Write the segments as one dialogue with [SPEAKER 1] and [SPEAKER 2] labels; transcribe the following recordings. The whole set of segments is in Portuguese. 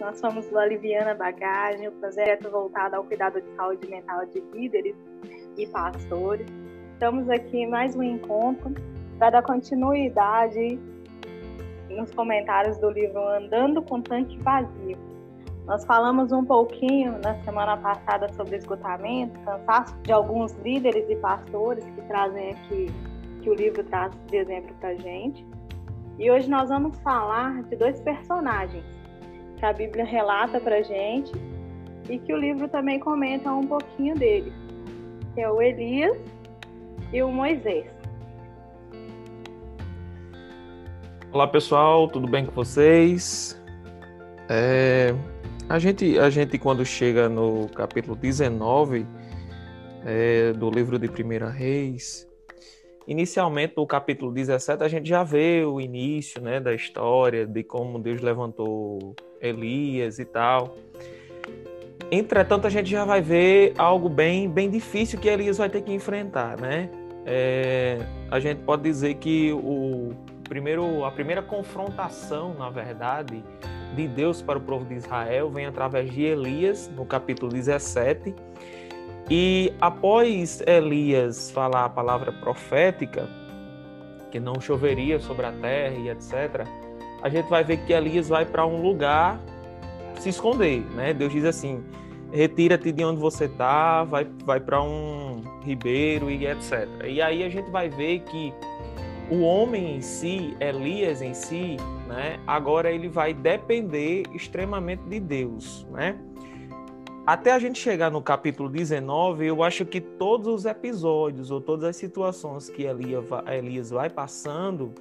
[SPEAKER 1] Nós somos do Aliviana Bagagem, o projeto voltado ao cuidado de saúde mental de líderes e pastores. Estamos aqui em mais um encontro para dar continuidade nos comentários do livro Andando com Tanque Vazio. Nós falamos um pouquinho na semana passada sobre esgotamento, cansaço de alguns líderes e pastores que trazem aqui, que o livro traz de exemplo para gente. E hoje nós vamos falar de dois personagens que a Bíblia relata para gente e que o livro também comenta um pouquinho deles, que é o Elias e o Moisés.
[SPEAKER 2] Olá pessoal, tudo bem com vocês? É, a, gente, a gente, quando chega no capítulo 19 é, do livro de Primeira Reis, inicialmente no capítulo 17 a gente já vê o início né, da história, de como Deus levantou Elias e tal. Entretanto, a gente já vai ver algo bem, bem difícil que Elias vai ter que enfrentar, né? É, a gente pode dizer que o primeiro, a primeira confrontação, na verdade, de Deus para o povo de Israel vem através de Elias, no capítulo 17. E após Elias falar a palavra profética, que não choveria sobre a terra e etc., a gente vai ver que Elias vai para um lugar se esconder, né? Deus diz assim: retira-te de onde você está, vai, vai para um ribeiro e etc. E aí a gente vai ver que o homem em si, Elias em si, né, agora ele vai depender extremamente de Deus, né? Até a gente chegar no capítulo 19, eu acho que todos os episódios ou todas as situações que Elias vai passando,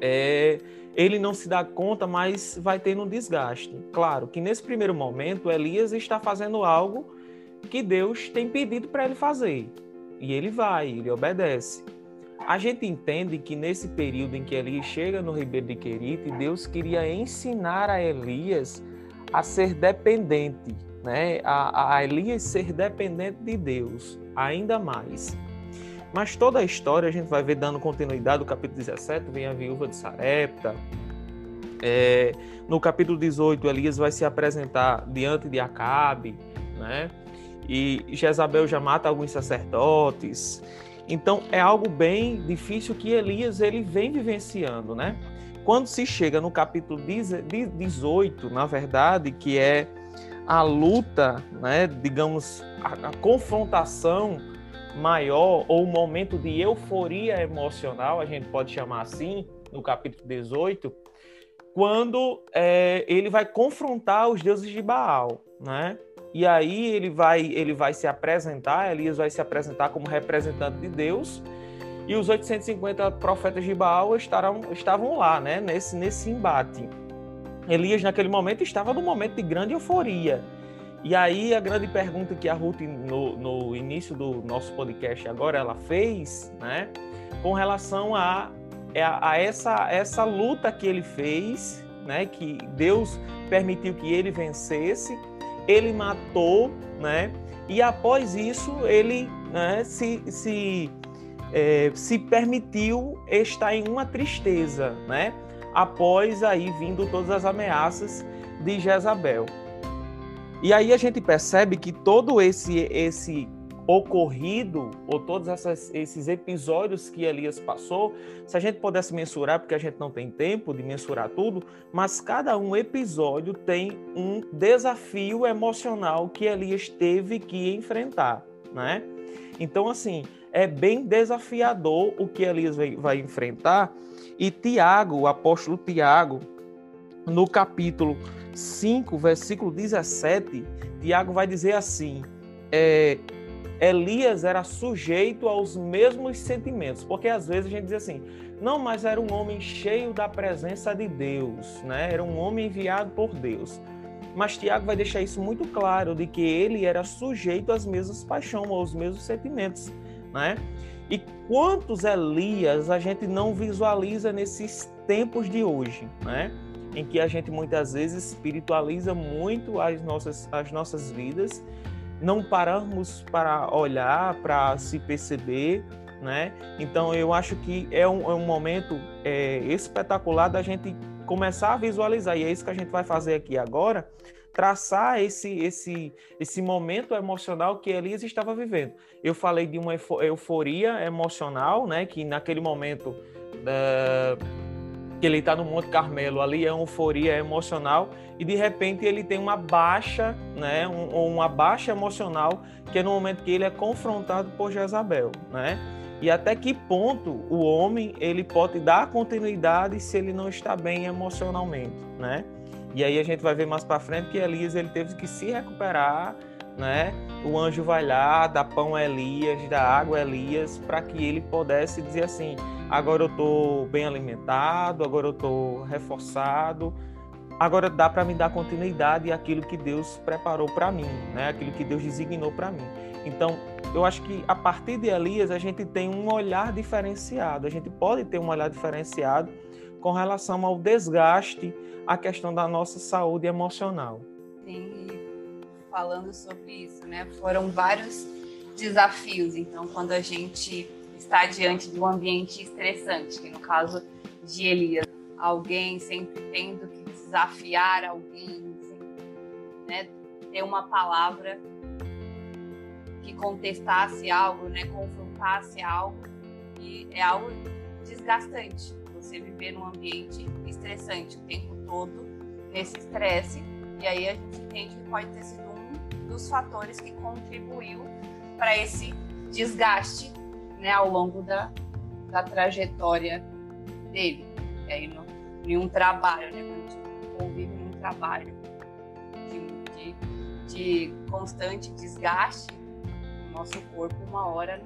[SPEAKER 2] é, ele não se dá conta, mas vai tendo um desgaste. Claro que nesse primeiro momento, Elias está fazendo algo que Deus tem pedido para ele fazer. E ele vai, ele obedece. A gente entende que nesse período em que Elias chega no Ribeiro de Querite, Deus queria ensinar a Elias a ser dependente, né? a, a Elias ser dependente de Deus, ainda mais. Mas toda a história a gente vai ver dando continuidade. No capítulo 17 vem a viúva de Sarepta. É, no capítulo 18, Elias vai se apresentar diante de Acabe, né? E Jezabel já mata alguns sacerdotes. Então é algo bem difícil que Elias ele vem vivenciando, né? Quando se chega no capítulo 18, na verdade, que é a luta, né, digamos, a, a confrontação maior ou o momento de euforia emocional, a gente pode chamar assim, no capítulo 18, quando é, ele vai confrontar os deuses de Baal, né? E aí ele vai, ele vai se apresentar, Elias vai se apresentar como representante de Deus, e os 850 profetas de Baal estarão, estavam lá, né, nesse, nesse embate. Elias, naquele momento, estava num momento de grande euforia. E aí, a grande pergunta que a Ruth, no, no início do nosso podcast agora, ela fez, né, com relação a, a, a essa, essa luta que ele fez, né, que Deus permitiu que ele vencesse, ele matou, né? E após isso ele né, se, se, é, se permitiu estar em uma tristeza, né? Após aí vindo todas as ameaças de Jezabel. E aí a gente percebe que todo esse esse ocorrido, ou todos essas, esses episódios que Elias passou, se a gente pudesse mensurar, porque a gente não tem tempo de mensurar tudo, mas cada um episódio tem um desafio emocional que Elias teve que enfrentar, né? Então, assim, é bem desafiador o que Elias vai, vai enfrentar. E Tiago, o apóstolo Tiago, no capítulo 5, versículo 17, Tiago vai dizer assim: é, Elias era sujeito aos mesmos sentimentos, porque às vezes a gente diz assim, não, mas era um homem cheio da presença de Deus, né? Era um homem enviado por Deus. Mas Tiago vai deixar isso muito claro de que ele era sujeito às mesmas paixões, aos mesmos sentimentos, né? E quantos Elias a gente não visualiza nesses tempos de hoje, né? Em que a gente muitas vezes espiritualiza muito as nossas, as nossas vidas não paramos para olhar, para se perceber, né? Então eu acho que é um, é um momento é, espetacular da gente começar a visualizar, e é isso que a gente vai fazer aqui agora, traçar esse, esse, esse momento emocional que Elias estava vivendo. Eu falei de uma euforia emocional, né, que naquele momento uh, que ele está no Monte Carmelo, ali é uma euforia emocional, e de repente ele tem uma baixa, né, um, uma baixa emocional, que é no momento que ele é confrontado por Jezabel, né? E até que ponto o homem ele pode dar continuidade se ele não está bem emocionalmente, né? E aí a gente vai ver mais para frente que Elias ele teve que se recuperar, né? O anjo vai lá, dá pão a Elias, dá água a Elias, para que ele pudesse dizer assim: agora eu estou bem alimentado, agora eu estou reforçado, agora dá para me dar continuidade àquilo que Deus preparou para mim, né? Aquilo que Deus designou para mim. Então, eu acho que a partir de Elias a gente tem um olhar diferenciado. A gente pode ter um olhar diferenciado com relação ao desgaste, a questão da nossa saúde emocional.
[SPEAKER 3] Sim, falando sobre isso, né? Foram vários desafios. Então, quando a gente está diante de um ambiente estressante, que no caso de Elias, alguém sempre tendo que desafiar alguém, né? ter uma palavra que contestasse algo, né? confrontasse algo, e é algo desgastante. Você viver num ambiente estressante o tempo todo, nesse estresse, e aí a gente entende que pode ter sido um dos fatores que contribuiu para esse desgaste né, ao longo da, da trajetória dele. E aí, no, em um trabalho, né, quando a gente convive num trabalho de, de, de constante desgaste, o nosso corpo, uma hora,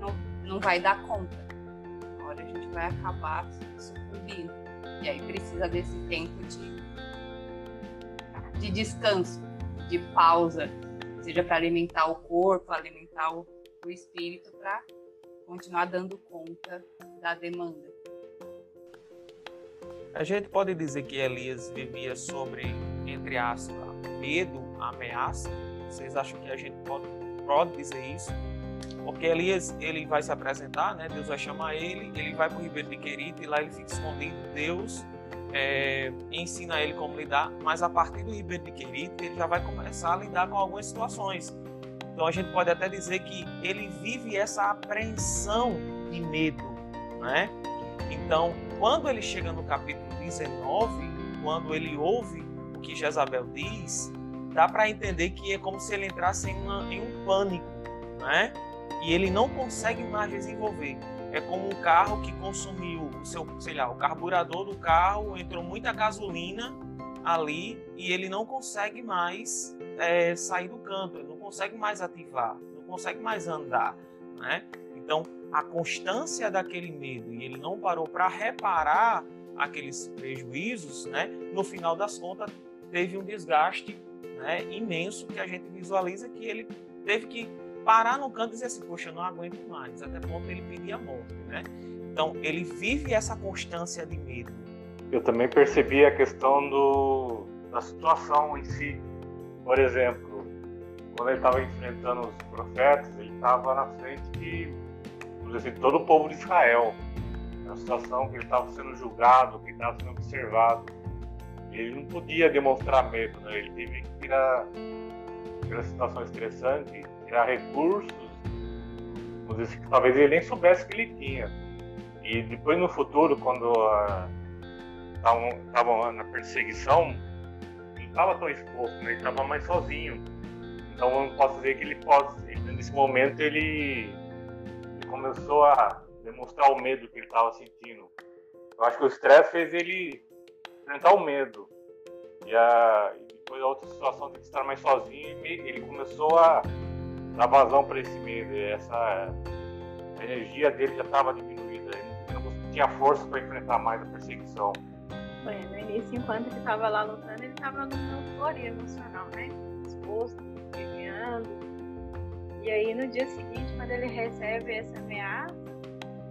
[SPEAKER 3] não, não, não vai dar conta. Hora a gente vai acabar sucumbindo. E aí precisa desse tempo de, de descanso, de pausa, seja para alimentar o corpo, alimentar o o espírito para continuar dando conta da demanda.
[SPEAKER 2] A gente pode dizer que Elias vivia sobre, entre aspas, medo, ameaça. Vocês acham que a gente pode, pode dizer isso? Porque Elias ele vai se apresentar, né? Deus vai chamar ele, ele vai para o Ribeiro de Querite e lá ele fica escondido. Deus é, ensina ele como lidar, mas a partir do Ribeiro de Querite ele já vai começar a lidar com algumas situações então a gente pode até dizer que ele vive essa apreensão de medo, né? Então, quando ele chega no capítulo 19, quando ele ouve o que Jezabel diz, dá para entender que é como se ele entrasse em, uma, em um pânico, né? E ele não consegue mais desenvolver. É como um carro que consumiu o seu, sei lá, o carburador do carro, entrou muita gasolina ali e ele não consegue mais é, sair do canto, ele não consegue mais ativar, não consegue mais andar, né? Então, a constância daquele medo e ele não parou para reparar aqueles prejuízos, né? No final das contas, teve um desgaste né, imenso que a gente visualiza que ele teve que parar no canto e dizer assim, poxa, eu não aguento mais, até ponto ele pedir a morte, né? Então, ele vive essa constância de medo.
[SPEAKER 4] Eu também percebi a questão do, da situação em si, por exemplo, quando ele estava enfrentando os profetas, ele estava na frente de assim, todo o povo de Israel. Na situação que ele estava sendo julgado, que estava sendo observado. Ele não podia demonstrar medo, né? ele teve que tirar, tirar situação estressante, tirar recursos, assim, que talvez ele nem soubesse que ele tinha. E depois no futuro, quando estavam na perseguição, estava tão exposto, né? ele estava mais sozinho. Então eu posso dizer que ele pode, nesse momento ele, ele começou a demonstrar o medo que ele estava sentindo. Eu acho que o estresse fez ele enfrentar o medo. E, a, e depois a outra situação de estar mais sozinho, ele começou a dar vazão para esse medo. Essa a energia dele já estava diminuída, ele não tinha força para enfrentar mais a perseguição.
[SPEAKER 1] Foi, no início, enquanto ele estava lá lutando, ele estava numa euforia emocional, né? Exposto, ganhando. E aí, no dia seguinte, quando ele recebe essa ameaça,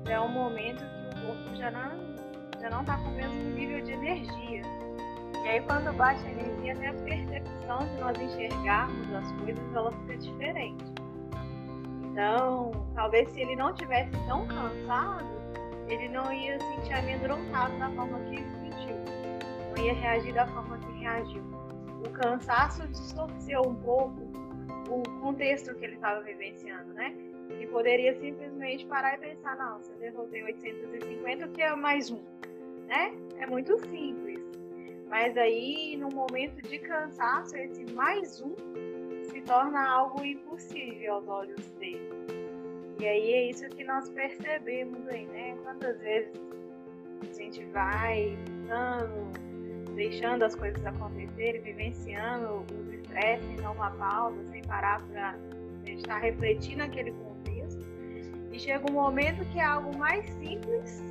[SPEAKER 1] é um momento que o corpo já não já não está com o mesmo nível de energia. E aí, quando baixa a energia, até a percepção de nós enxergarmos as coisas, ela fica diferente. Então, talvez se ele não tivesse tão cansado, ele não ia sentir amedrontado da forma que sentiu, não ia reagir da forma que reagiu. O cansaço distorceu um pouco o contexto que ele estava vivenciando, né? Ele poderia simplesmente parar e pensar, não, se eu derrotei 850, o que é mais um? Né? É muito simples. Mas aí, no momento de cansaço, esse mais um se torna algo impossível aos olhos dele. E aí é isso que nós percebemos aí, né? Quantas vezes a gente vai lutando, deixando as coisas acontecerem, vivenciando os estresses dar uma pausa, sem parar para estar refletindo aquele contexto. E chega um momento que é algo mais simples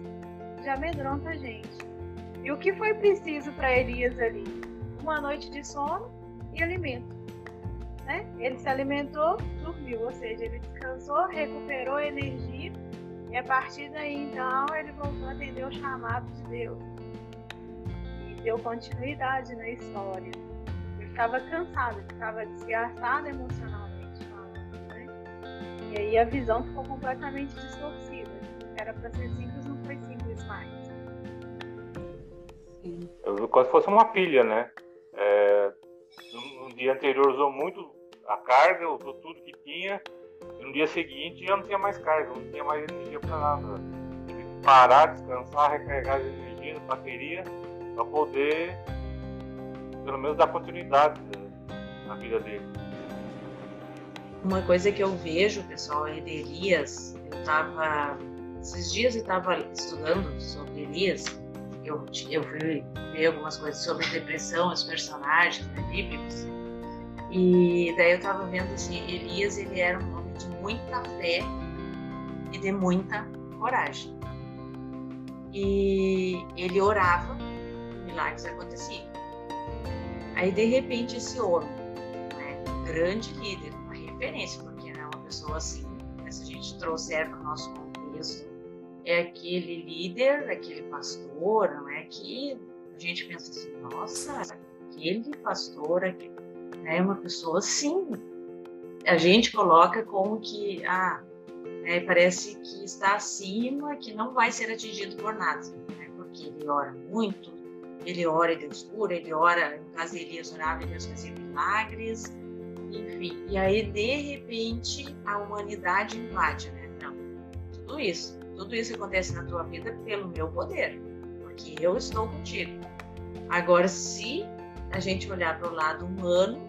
[SPEAKER 1] já amedronta a gente. E o que foi preciso para Elias ali? Uma noite de sono e alimento. Né? Ele se alimentou, dormiu, ou seja, ele descansou, recuperou energia e a partir daí então ele voltou a atender o chamado de Deus e deu continuidade na história. Ele estava cansado, ele estava desgastado emocionalmente né? E aí a visão ficou completamente distorcida. Era para ser simples
[SPEAKER 4] Eu quase fosse uma pilha, né? É, no, dia anterior usou muito a carga, usou tudo que tinha, e no dia seguinte já não tinha mais carga, não tinha mais energia para nada. Tive que parar, descansar, recarregar as energias, bateria, para poder, pelo menos, dar continuidade na vida dele.
[SPEAKER 5] Uma coisa que eu vejo, pessoal, é de Elias. Eu estava, esses dias eu estava estudando sobre Elias eu, eu fui ver algumas coisas sobre depressão, os personagens né, bíblicos. E daí eu estava vendo assim, Elias ele era um homem de muita fé e de muita coragem. E ele orava, milagres aconteciam. Aí de repente esse homem, né, grande líder, uma referência, porque é uma pessoa assim, né, se a gente trouxer para o nosso contexto, é aquele líder, aquele pastor, não é que a gente pensa assim, nossa, aquele pastor aquele, né, é uma pessoa assim. A gente coloca como que, ah, né, parece que está acima, que não vai ser atingido por nada, né, porque ele ora muito, ele ora e Deus cura, ele ora, no caso de Elias orava e Deus fazia milagres, enfim. E aí, de repente, a humanidade invade, né? Não, tudo isso tudo isso acontece na tua vida pelo meu poder, porque eu estou contigo. Agora, se a gente olhar para o lado humano,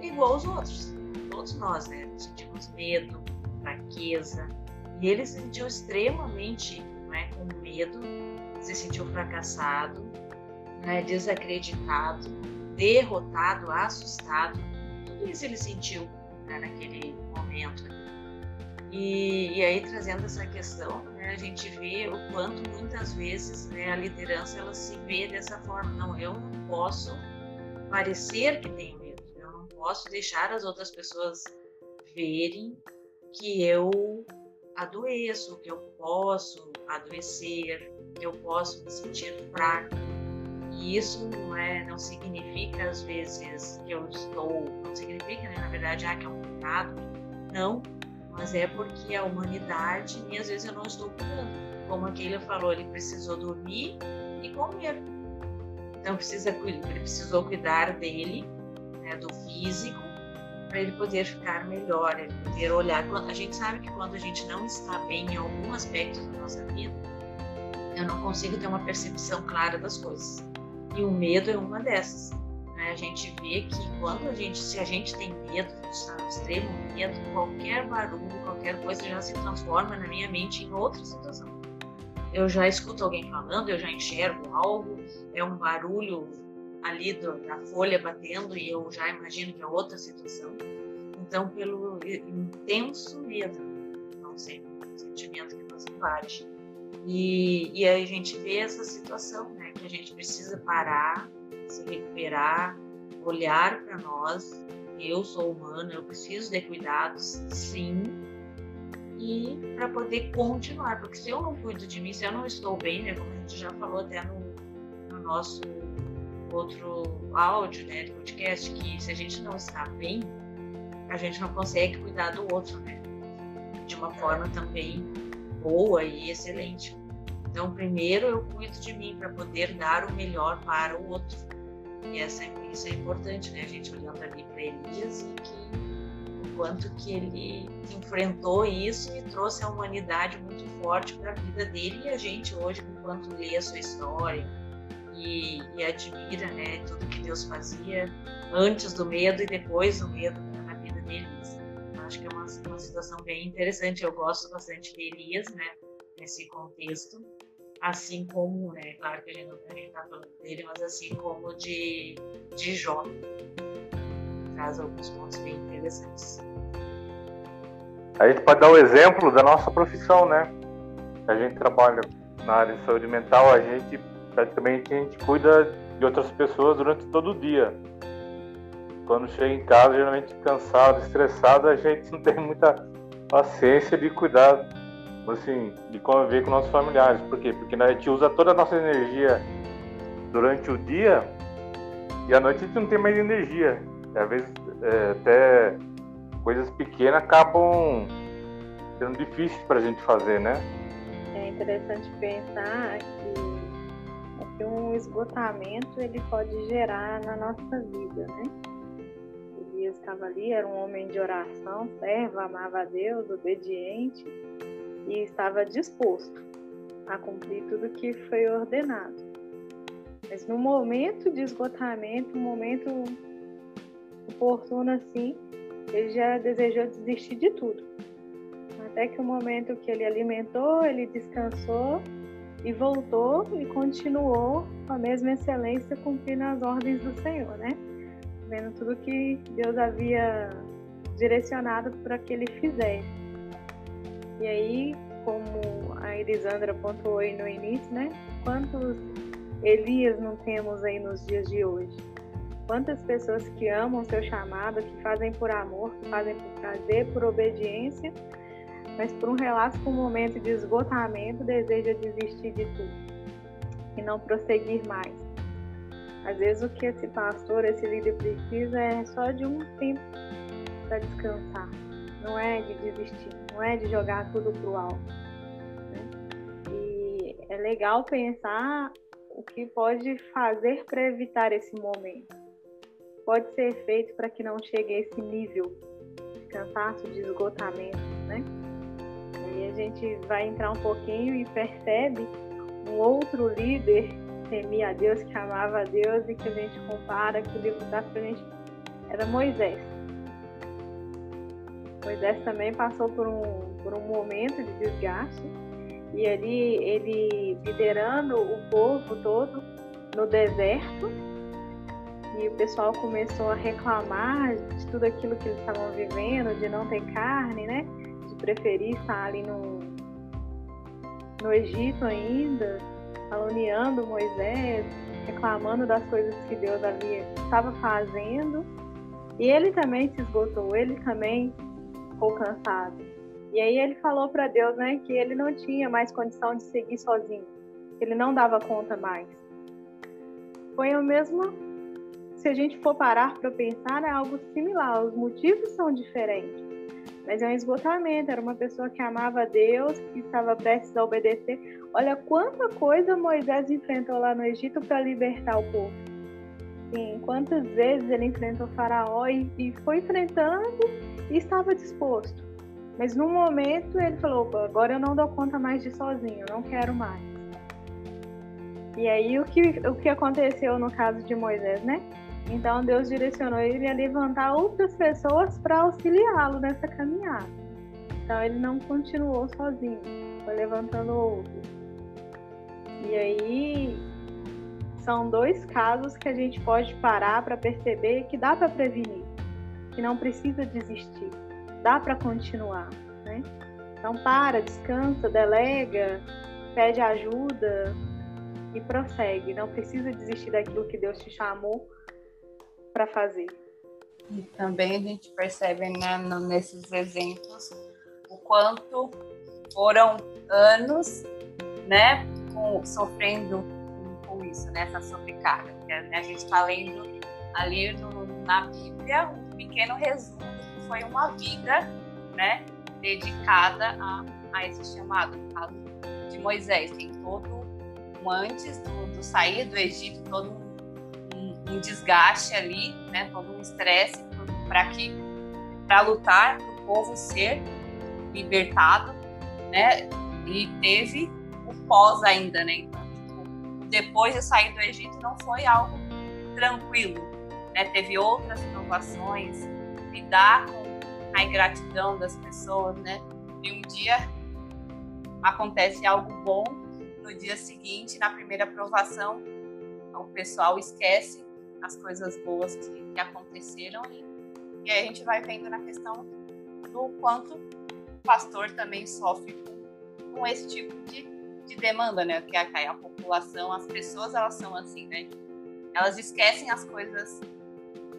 [SPEAKER 5] igual aos outros, todos nós, né? Sentimos medo, fraqueza, e ele se sentiu extremamente né, com medo, se sentiu fracassado, né, desacreditado, derrotado, assustado. Tudo isso ele sentiu né, naquele momento. E, e, aí trazendo essa questão a gente vê o quanto muitas vezes né, a liderança ela se vê dessa forma. Não, eu não posso parecer que tenho medo, eu não posso deixar as outras pessoas verem que eu adoeço, que eu posso adoecer, que eu posso me sentir fraco. E isso não é, não significa às vezes que eu estou, não significa, né, na verdade, ah, que é um pecado. Não, mas é porque a humanidade, e às vezes eu não estou cuidando. Como aquele falou, ele precisou dormir e comer. Então precisa, precisou cuidar dele, né, do físico, para ele poder ficar melhor, ele poder olhar. A gente sabe que quando a gente não está bem em algum aspecto da nossa vida, eu não consigo ter uma percepção clara das coisas. E o medo é uma dessas. Né? A gente vê que quando a gente, se a gente tem medo, no extremo medo, qualquer barulho, qualquer coisa já se transforma na minha mente em outra situação. Eu já escuto alguém falando, eu já enxergo algo, é um barulho ali do, da folha batendo e eu já imagino que é outra situação. Então, pelo intenso medo, não sei, sentimento que nos invade. E, e aí a gente vê essa situação, né, que a gente precisa parar, se recuperar, olhar para nós. Eu sou humana, eu preciso de cuidados, sim, e para poder continuar, porque se eu não cuido de mim, se eu não estou bem, né, como a gente já falou até no, no nosso outro áudio, né, de podcast, que se a gente não está bem, a gente não consegue cuidar do outro, né, de uma forma também boa e excelente. Então, primeiro eu cuido de mim para poder dar o melhor para o outro. E essa, isso é importante, né? A gente olhando ali para Elias e que, o quanto que ele enfrentou isso e trouxe a humanidade muito forte para a vida dele e a gente hoje, enquanto lê a sua história e, e admira, né, tudo que Deus fazia antes do medo e depois do medo na vida deles. Eu acho que é uma, uma situação bem interessante. Eu gosto bastante de Elias, né, nesse contexto assim como, né, claro que a gente não está falando dele, mas assim como de, de Jó. Traz alguns pontos bem interessantes.
[SPEAKER 4] A gente pode dar o exemplo da nossa profissão, né? A gente trabalha na área de saúde mental, a gente praticamente a gente cuida de outras pessoas durante todo o dia. Quando chega em casa, geralmente cansado, estressado, a gente não tem muita paciência de cuidar assim, de conviver com nossos familiares. Por quê? Porque a gente usa toda a nossa energia durante o dia e à noite a gente não tem mais energia. E, às vezes é, até coisas pequenas acabam sendo difíceis para a gente fazer, né?
[SPEAKER 1] É interessante pensar que, que um esgotamento ele pode gerar na nossa vida, né? Elias estava ali, era um homem de oração, servo, amava a Deus, obediente, e estava disposto a cumprir tudo que foi ordenado. Mas no momento de esgotamento, um momento oportuno assim, ele já desejou desistir de tudo. Até que o momento que ele alimentou, ele descansou e voltou e continuou com a mesma excelência cumprindo as ordens do Senhor, né? Vendo tudo que Deus havia direcionado para que ele fizesse. E aí, como a Elisandra pontuou aí no início, né? Quantos Elias não temos aí nos dias de hoje? Quantas pessoas que amam seu chamado, que fazem por amor, que fazem por prazer, por obediência, mas por um relato, por um momento de esgotamento, deseja desistir de tudo e não prosseguir mais. Às vezes o que esse pastor, esse líder precisa é só de um tempo para descansar, não é de desistir não é de jogar tudo pro alto. Né? E é legal pensar o que pode fazer para evitar esse momento. Pode ser feito para que não chegue a esse nível de cansaço, de esgotamento, né? E a gente vai entrar um pouquinho e percebe um outro líder temia a Deus, que amava a Deus e que a gente compara, que o livro da frente era Moisés. Moisés também passou por um, por um momento de desgaste e ali ele liderando o povo todo no deserto e o pessoal começou a reclamar de tudo aquilo que eles estavam vivendo, de não ter carne, né? De preferir estar ali no, no Egito ainda, caluniando Moisés, reclamando das coisas que Deus havia estava fazendo. E ele também se esgotou, ele também ficou cansado. E aí ele falou para Deus, né, que ele não tinha mais condição de seguir sozinho, que ele não dava conta mais. Foi o mesmo, se a gente for parar para pensar, é algo similar. Os motivos são diferentes, mas é um esgotamento. Era uma pessoa que amava Deus, que estava prestes a obedecer. Olha quanta coisa Moisés enfrentou lá no Egito para libertar o povo. Sim, quantas vezes ele enfrentou Faraó e, e foi enfrentando e estava disposto. Mas no momento ele falou: agora eu não dou conta mais de sozinho, não quero mais. E aí o que, o que aconteceu no caso de Moisés, né? Então Deus direcionou ele a levantar outras pessoas para auxiliá-lo nessa caminhada. Então ele não continuou sozinho, foi levantando outros. E aí são dois casos que a gente pode parar para perceber que dá para prevenir que não precisa desistir, dá para continuar, né? Então para, descansa, delega, pede ajuda e prossegue. Não precisa desistir daquilo que Deus te chamou para fazer.
[SPEAKER 3] E também a gente percebe né, nesses exemplos o quanto foram anos, né, com, sofrendo isso, né, sobrecarga. Né? A gente está lendo ali no, na Bíblia pequeno resumo que foi uma vida, né, dedicada a, a esse chamado, caso de Moisés. Tem todo um antes do, do sair do Egito, todo um, um, um desgaste ali, né? todo um estresse para que para lutar para o povo ser libertado, né? E teve o pós ainda, né? Depois de sair do Egito não foi algo tranquilo, né? Teve outras provações, lidar com a ingratidão das pessoas, né? E um dia acontece algo bom, no dia seguinte, na primeira aprovação, o pessoal esquece as coisas boas que, que aconteceram e, e aí a gente vai vendo na questão do quanto o pastor também sofre com, com esse tipo de, de demanda, né? Que a, a população, as pessoas, elas são assim, né? Elas esquecem as coisas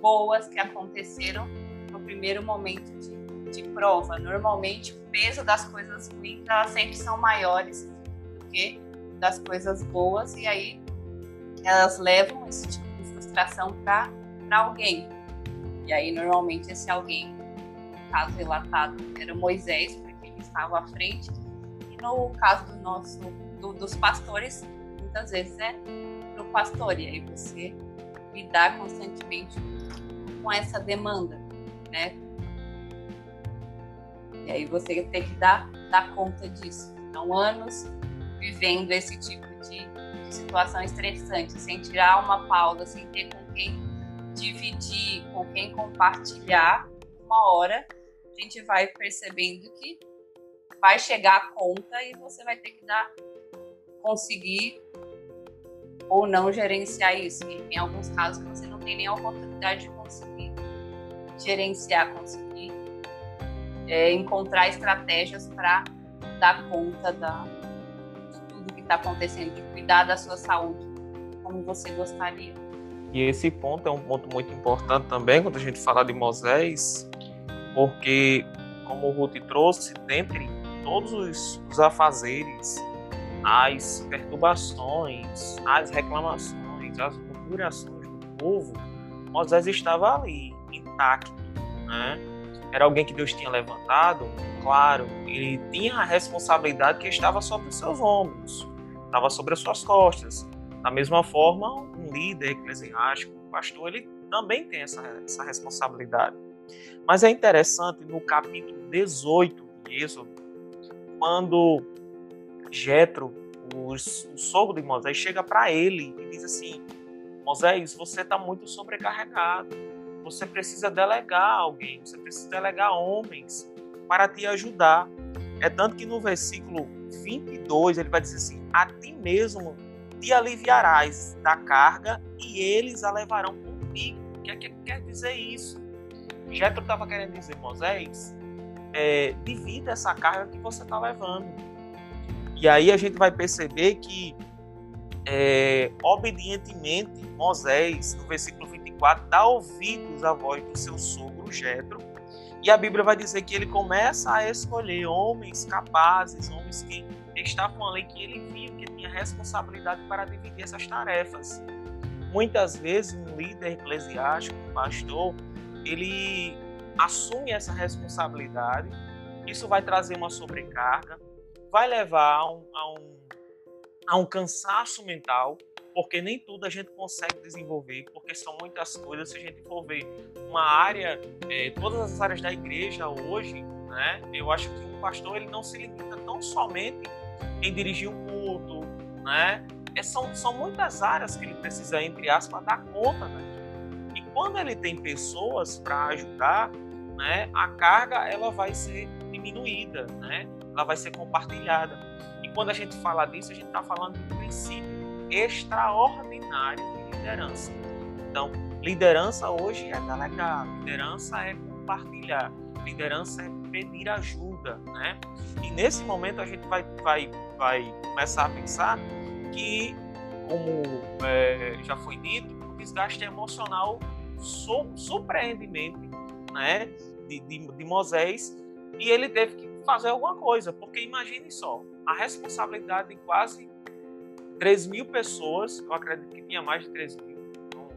[SPEAKER 3] boas que aconteceram no primeiro momento de, de prova. Normalmente, o peso das coisas ruins elas sempre são maiores do que das coisas boas, e aí elas levam esse tipo de frustração para alguém. E aí, normalmente, esse alguém, no caso relatado, era Moisés, porque ele estava à frente, no caso do nosso, do, dos pastores, muitas vezes é para o pastor, e aí você lidar constantemente com essa demanda né? E aí você tem que dar, dar conta disso. Então, anos vivendo esse tipo de, de situação estressante, sem tirar uma pausa, sem ter com quem dividir, com quem compartilhar, uma hora a gente vai percebendo que vai chegar a conta e você vai ter que dar, conseguir ou não gerenciar isso. E em alguns casos você não tem nem a oportunidade de conseguir gerenciar, conseguir é, encontrar estratégias para dar conta da, de tudo que está acontecendo, de cuidar da sua saúde como você gostaria.
[SPEAKER 2] E esse ponto é um ponto muito importante também quando a gente fala de Moisés, porque, como o Ruth trouxe, dentre todos os, os afazeres, as perturbações, as reclamações, as murmurações do povo, Moisés estava ali, intacto, né? Era alguém que Deus tinha levantado, claro, ele tinha a responsabilidade que estava sobre os seus ombros, estava sobre as suas costas. Da mesma forma, um líder eclesiástico, um pastor, ele também tem essa, essa responsabilidade. Mas é interessante no capítulo 18 de Êxodo, quando Jetro, o, o sogro de Moisés, chega para ele e diz assim: Moisés, você está muito sobrecarregado você precisa delegar alguém, você precisa delegar homens para te ajudar. É tanto que no versículo 22 ele vai dizer assim: A ti mesmo te aliviarás da carga e eles a levarão contigo. O que, é que quer dizer isso? Jetro estava querendo dizer, Moisés, é, divida essa carga que você está levando. E aí a gente vai perceber que, é, obedientemente, Moisés, no versículo 24, dá ouvidos à voz do seu sogro Jetro, e a Bíblia vai dizer que ele começa a escolher homens capazes, homens que estavam ali, que ele viu que tinha responsabilidade para dividir essas tarefas. Muitas vezes um líder eclesiástico, um pastor, ele assume essa responsabilidade, isso vai trazer uma sobrecarga, vai levar a um, a um, a um cansaço mental, porque nem tudo a gente consegue desenvolver, porque são muitas coisas. Se a gente for ver uma área, é, todas as áreas da igreja hoje, né, eu acho que um pastor ele não se limita tão somente em dirigir um culto, né? É, são, são muitas áreas que ele precisa, entre aspas, dar conta daquilo. E quando ele tem pessoas para ajudar, né, a carga ela vai ser diminuída, né? ela vai ser compartilhada. E quando a gente fala disso, a gente está falando de princípio extraordinário de liderança. Então, liderança hoje é delegar, liderança é compartilhar, liderança é pedir ajuda, né? E nesse momento a gente vai, vai, vai começar a pensar que, como é, já foi dito, o desgaste emocional su surpreendentemente, né, de, de, de Moisés, e ele teve que fazer alguma coisa, porque imagine só, a responsabilidade de quase 3 mil pessoas, eu acredito que tinha mais de 3 mil, não,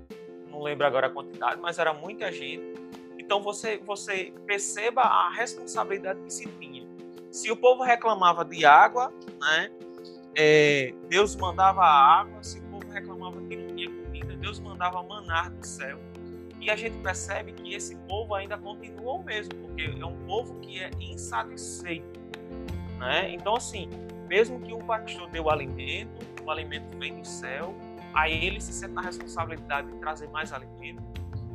[SPEAKER 2] não lembro agora a quantidade, mas era muita gente. Então você, você perceba a responsabilidade que se tinha. Se o povo reclamava de água, né, é, Deus mandava água, se o povo reclamava que não tinha comida, Deus mandava manar do céu. E a gente percebe que esse povo ainda continua o mesmo, porque é um povo que é insatisfeito. Né? Então, assim, mesmo que um pastor o alimento, o alimento vem do céu, aí ele se sente na responsabilidade de trazer mais alimento,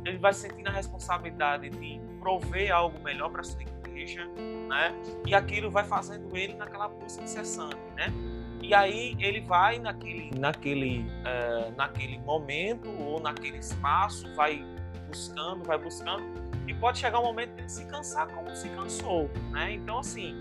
[SPEAKER 2] ele vai se sentir na responsabilidade de prover algo melhor para sua igreja, né? E aquilo vai fazendo ele naquela busca incessante, né? E aí ele vai naquele, naquele, uh, naquele momento ou naquele espaço, vai buscando, vai buscando, e pode chegar um momento de se cansar como se cansou, né? Então assim,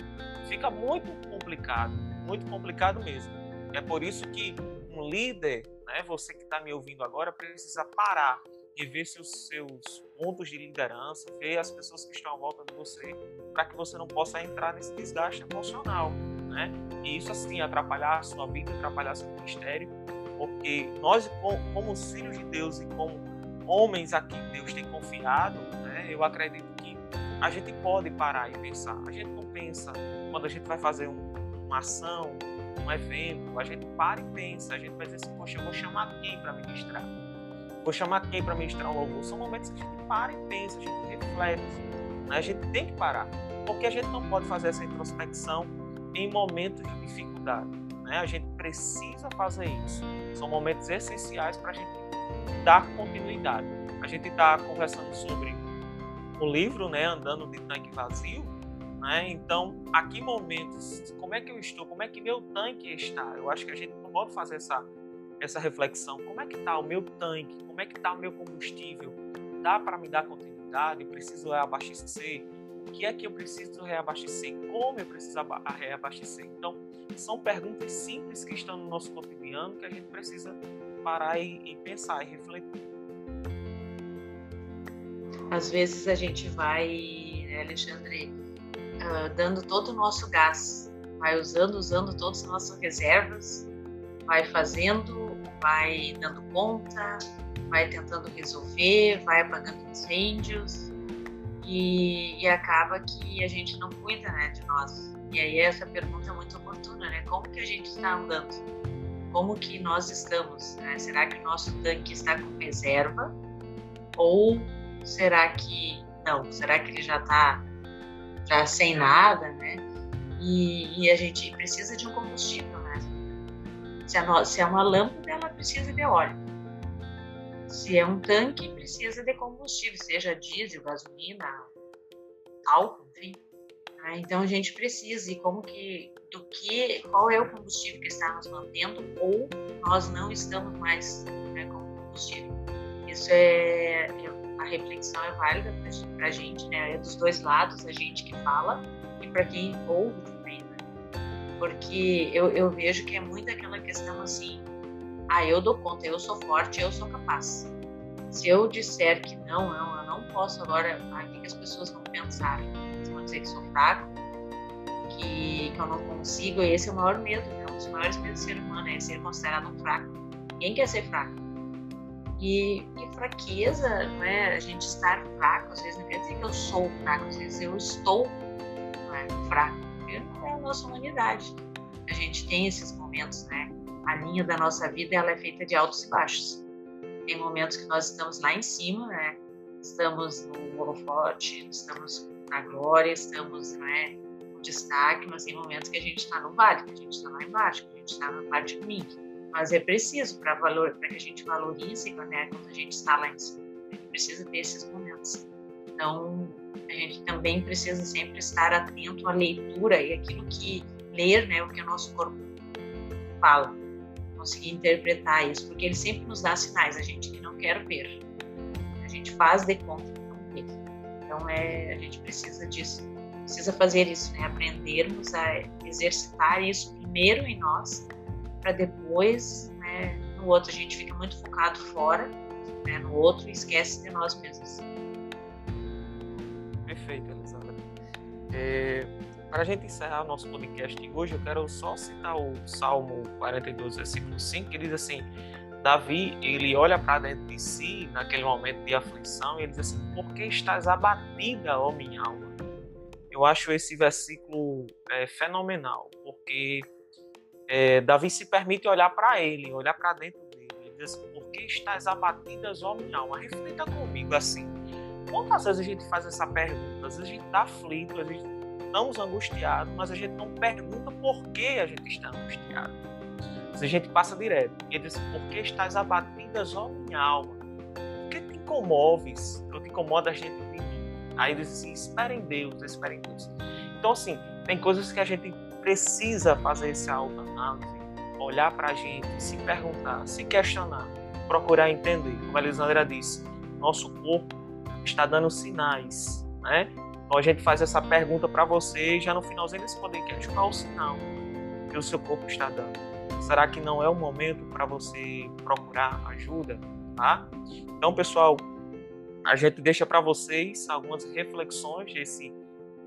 [SPEAKER 2] fica muito complicado, muito complicado mesmo. É por isso que um líder, né, você que está me ouvindo agora, precisa parar e ver seus, seus pontos de liderança, ver as pessoas que estão à volta de você, para que você não possa entrar nesse desgaste emocional, né? E isso assim atrapalhar a sua vida, atrapalhar seu ministério, porque nós como filhos de Deus e como homens a quem Deus tem confiado, né? Eu acredito que a gente pode parar e pensar. A gente não pensa quando a gente vai fazer um, uma ação, um evento, a gente para e pensa, a gente vai dizer assim, poxa, eu vou chamar quem para ministrar? Vou chamar quem para ministrar um louvor? São momentos que a gente para e pensa, a gente reflete, né? a gente tem que parar, porque a gente não pode fazer essa introspecção em momentos de dificuldade. Né? A gente precisa fazer isso. São momentos essenciais para a gente dar continuidade. A gente está conversando sobre o livro, né, Andando de Tanque Vazio, né? Então, a que momentos, como é que eu estou, como é que meu tanque está? Eu acho que a gente pode fazer essa, essa reflexão. Como é que está o meu tanque? Como é que está o meu combustível? Dá para me dar continuidade? Preciso reabastecer? Que é que eu preciso reabastecer? Como eu preciso reabastecer? Então, são perguntas simples que estão no nosso cotidiano que a gente precisa parar e pensar e refletir.
[SPEAKER 5] Às vezes a gente vai, né, Alexandre, uh, dando todo o nosso gás, vai usando, usando todas as nossas reservas, vai fazendo, vai dando conta, vai tentando resolver, vai apagando incêndios e, e acaba que a gente não cuida né, de nós. E aí essa pergunta é muito oportuna, né? Como que a gente está andando? Como que nós estamos? Né? Será que o nosso tanque está com reserva? Ou será que não? Será que ele já está já sem nada, né? E, e, a gente precisa de um combustível, né? Se, a, se é uma lâmpada, ela precisa de óleo. Se é um tanque, precisa de combustível, seja diesel, gasolina, álcool, enfim. Ah, então a gente precisa e como que do que qual é o combustível que está nos mantendo ou nós não estamos mais né, com combustível. Isso é, a reflexão é válida para a gente, né? É dos dois lados, a gente que fala e para quem ouve também, né? Porque eu, eu vejo que é muito aquela questão assim, ah, eu dou conta, eu sou forte, eu sou capaz. Se eu disser que não, não, eu não posso agora, o que as pessoas vão pensar? Eles vão dizer que sou fraco, que, que eu não consigo, e esse é o maior medo, né? Um dos maiores medos do ser humano é ser considerado um fraco. Ninguém quer ser fraco e, e, fraqueza, né? A gente estar fraco, às vezes não quer dizer que eu sou fraco, às vezes eu estou né, fraco, porque não é a nossa humanidade. A gente tem esses momentos, né? A linha da nossa vida ela é feita de altos e baixos. Tem momentos que nós estamos lá em cima, né? Estamos no holofote, estamos na glória, estamos né, no destaque, mas tem momentos que a gente está no vale, que a gente está lá embaixo, que a gente está na parte ruim mas é preciso para valor, para que a gente valorize né, quando a gente está lá em cima. A gente precisa ter esses momentos. Então, a gente também precisa sempre estar atento à leitura e aquilo que ler, né, o que o nosso corpo fala, conseguir interpretar isso, porque ele sempre nos dá sinais, a gente que não quer ver. A gente faz de conta que não vê. Então, é, a gente precisa disso, precisa fazer isso, né, aprendermos a exercitar isso primeiro em nós para depois, né, no outro a gente fica muito focado fora, né, no outro e esquece de nós mesmos.
[SPEAKER 2] Perfeito, Elisandra. É, para a gente encerrar o nosso podcast de hoje, eu quero só citar o Salmo 42, versículo 5, que diz assim: Davi, ele olha para dentro de si naquele momento de aflição e ele diz assim: Por que estás abatida, ó minha alma? Eu acho esse versículo é, fenomenal, porque é, Davi se permite olhar para ele, olhar para dentro dele. Ele diz assim, por que estás abatidas, ó minha alma? Reflita comigo assim. Quantas vezes a gente faz essa pergunta? Às vezes a gente está aflito, às vezes estamos angustiados, mas a gente não pergunta por que a gente está angustiado. Mas a gente passa direto. Ele diz, por que estás abatidas, ó minha alma? Por que te incomoves? Ou te incomoda a gente de? Aí ele diz assim, espera em Deus, espera em Deus. Então, assim, tem coisas que a gente precisa fazer essa autoanálise, olhar para a gente, se perguntar, se questionar, procurar entender. Como a Elisandra disse, nosso corpo está dando sinais, né? Então a gente faz essa pergunta para você e já no finalzinho desse podcast, qual é o sinal que o seu corpo está dando? Será que não é o momento para você procurar ajuda, tá? Então, pessoal, a gente deixa para vocês algumas reflexões desse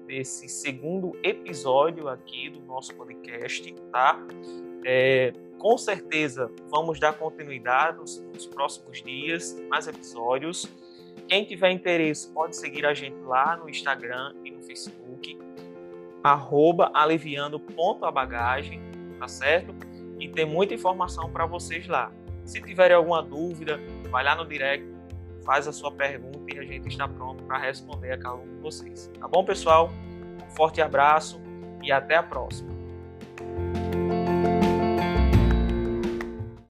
[SPEAKER 2] desse segundo episódio aqui do nosso podcast, tá? É, com certeza vamos dar continuidade nos, nos, próximos dias, mais episódios. Quem tiver interesse pode seguir a gente lá no Instagram e no Facebook, arroba aliviando.abagagem, tá certo? E tem muita informação para vocês lá. Se tiverem alguma dúvida, vai lá no direct, faz a sua pergunta e a gente está pronto para responder a cada um de vocês. Tá bom, pessoal? Um forte abraço e até a próxima.